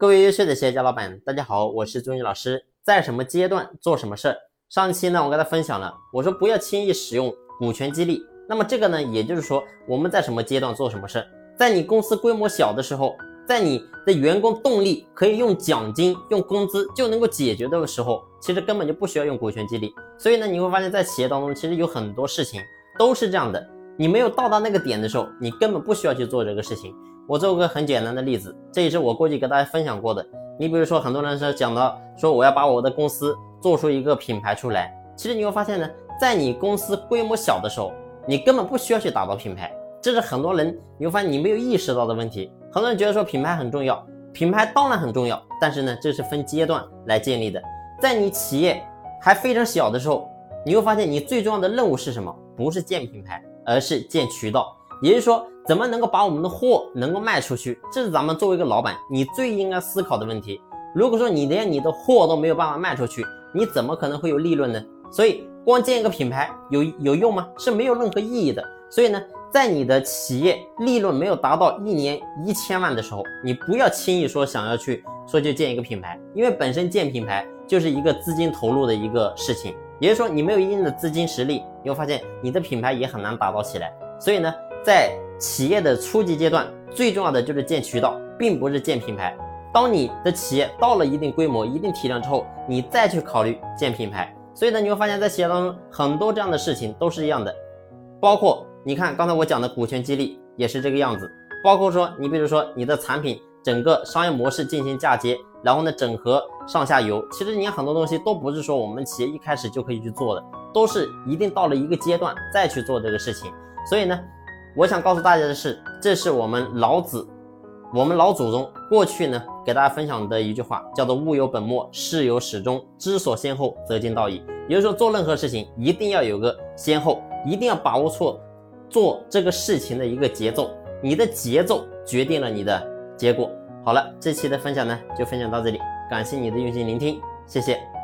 各位优秀的企业家老板，大家好，我是朱宇老师。在什么阶段做什么事儿？上期呢，我跟大家分享了，我说不要轻易使用股权激励。那么这个呢，也就是说我们在什么阶段做什么事儿？在你公司规模小的时候，在你的员工动力可以用奖金、用工资就能够解决的时候，其实根本就不需要用股权激励。所以呢，你会发现在企业当中，其实有很多事情都是这样的。你没有到达那个点的时候，你根本不需要去做这个事情。我做个很简单的例子，这也是我过去给大家分享过的。你比如说，很多人是讲到说我要把我的公司做出一个品牌出来，其实你会发现呢，在你公司规模小的时候，你根本不需要去打造品牌，这是很多人你会发现你没有意识到的问题。很多人觉得说品牌很重要，品牌当然很重要，但是呢，这是分阶段来建立的。在你企业还非常小的时候，你会发现你最重要的任务是什么？不是建品牌，而是建渠道，也就是说。怎么能够把我们的货能够卖出去？这是咱们作为一个老板，你最应该思考的问题。如果说你连你的货都没有办法卖出去，你怎么可能会有利润呢？所以光建一个品牌有有用吗？是没有任何意义的。所以呢，在你的企业利润没有达到一年一千万的时候，你不要轻易说想要去说就建一个品牌，因为本身建品牌就是一个资金投入的一个事情，也就是说你没有一定的资金实力，你会发现你的品牌也很难打造起来。所以呢，在企业的初级阶段，最重要的就是建渠道，并不是建品牌。当你的企业到了一定规模、一定体量之后，你再去考虑建品牌。所以呢，你会发现在企业当中很多这样的事情都是一样的，包括你看刚才我讲的股权激励也是这个样子。包括说你比如说你的产品整个商业模式进行嫁接，然后呢整合上下游，其实你很多东西都不是说我们企业一开始就可以去做的，都是一定到了一个阶段再去做这个事情。所以呢。我想告诉大家的是，这是我们老子，我们老祖宗过去呢给大家分享的一句话，叫做“物有本末，事有始终，知所先后，则近道矣”。也就是说，做任何事情一定要有个先后，一定要把握错做这个事情的一个节奏。你的节奏决定了你的结果。好了，这期的分享呢就分享到这里，感谢你的用心聆听，谢谢。